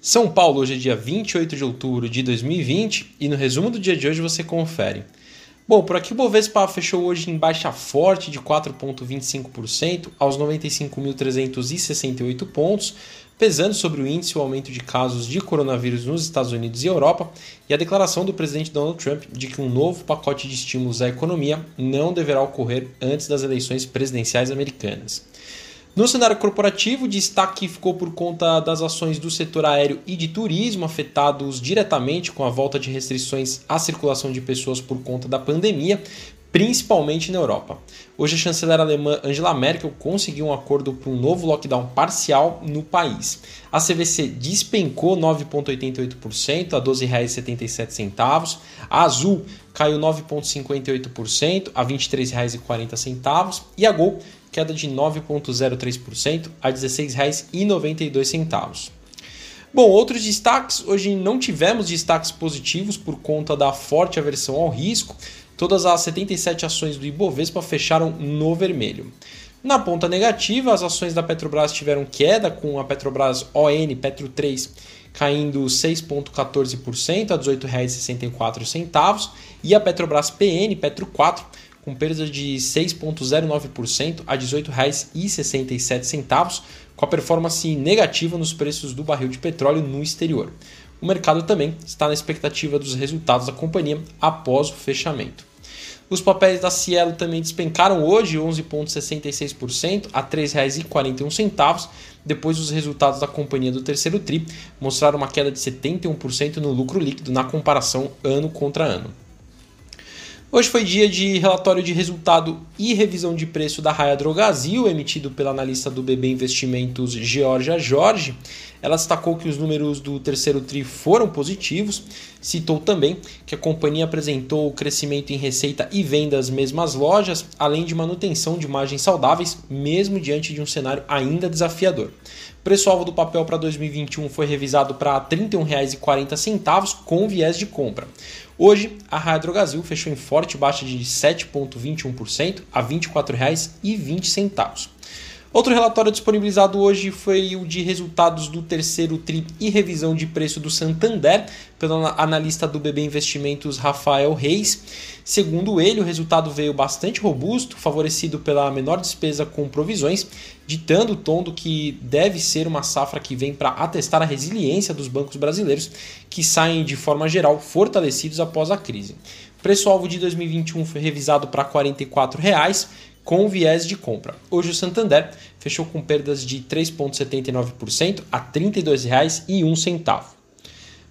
São Paulo, hoje é dia 28 de outubro de 2020 e no resumo do dia de hoje você confere. Bom, por aqui o Bovespa fechou hoje em baixa forte de 4,25% aos 95.368 pontos, pesando sobre o índice o aumento de casos de coronavírus nos Estados Unidos e Europa e a declaração do presidente Donald Trump de que um novo pacote de estímulos à economia não deverá ocorrer antes das eleições presidenciais americanas. No cenário corporativo, destaque ficou por conta das ações do setor aéreo e de turismo afetados diretamente com a volta de restrições à circulação de pessoas por conta da pandemia, principalmente na Europa. Hoje, a chanceler alemã Angela Merkel conseguiu um acordo para um novo lockdown parcial no país. A CVC despencou 9,88% a R$ 12,77. A Azul caiu 9,58% a R$ 23,40. E a Gol queda de 9,03% a R$ 16,92. Bom, outros destaques. Hoje não tivemos destaques positivos por conta da forte aversão ao risco. Todas as 77 ações do Ibovespa fecharam no vermelho. Na ponta negativa, as ações da Petrobras tiveram queda, com a Petrobras ON Petro 3 caindo 6,14% a R$ 18,64 e a Petrobras PN Petro 4 com perda de 6,09% a R$ 18,67, com a performance negativa nos preços do barril de petróleo no exterior. O mercado também está na expectativa dos resultados da companhia após o fechamento. Os papéis da Cielo também despencaram hoje 11,66% a R$ 3,41, depois dos resultados da companhia do terceiro TRI mostraram uma queda de 71% no lucro líquido na comparação ano contra ano. Hoje foi dia de relatório de resultado e revisão de preço da Raia Drogazil, emitido pela analista do BB Investimentos Georgia Jorge. Ela destacou que os números do terceiro TRI foram positivos, citou também que a companhia apresentou crescimento em receita e vendas mesmas lojas, além de manutenção de margens saudáveis, mesmo diante de um cenário ainda desafiador. Preço-alvo do papel para 2021 foi revisado para R$ 31,40 com viés de compra. Hoje, a Raia Drogazil fechou em forte baixa de 7,21% a R$ 24,20. Outro relatório disponibilizado hoje foi o de resultados do terceiro TRI e revisão de preço do Santander, pelo analista do BB Investimentos Rafael Reis. Segundo ele, o resultado veio bastante robusto, favorecido pela menor despesa com provisões, ditando o tom do que deve ser uma safra que vem para atestar a resiliência dos bancos brasileiros, que saem de forma geral fortalecidos após a crise. O preço-alvo de 2021 foi revisado para 44 reais, com viés de compra. Hoje o Santander fechou com perdas de 3,79% a R$ 32,01.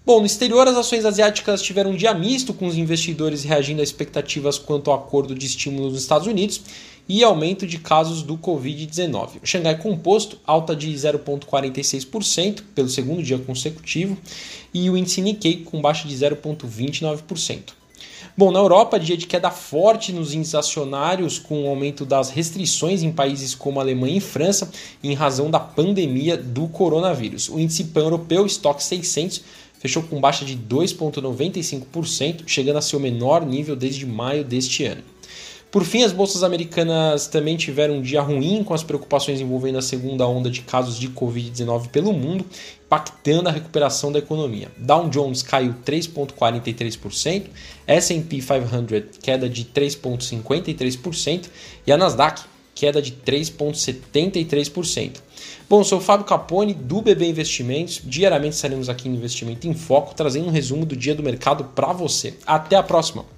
Bom, no exterior, as ações asiáticas tiveram um dia misto, com os investidores reagindo a expectativas quanto ao acordo de estímulo nos Estados Unidos e aumento de casos do Covid-19. O Xangai Composto, alta de 0,46% pelo segundo dia consecutivo, e o índice Nikkei com baixa de 0,29%. Bom, na Europa, dia de queda forte nos índices acionários, com o aumento das restrições em países como Alemanha e França, em razão da pandemia do coronavírus. O índice pan-europeu, Stock 600, fechou com baixa de 2,95%, chegando a seu menor nível desde maio deste ano. Por fim, as bolsas americanas também tiveram um dia ruim com as preocupações envolvendo a segunda onda de casos de Covid-19 pelo mundo, impactando a recuperação da economia. Dow Jones caiu 3,43%, S&P 500 queda de 3,53% e a Nasdaq queda de 3,73%. Bom, sou o Fábio Capone do BB Investimentos. Diariamente estaremos aqui no Investimento em Foco, trazendo um resumo do dia do mercado para você. Até a próxima!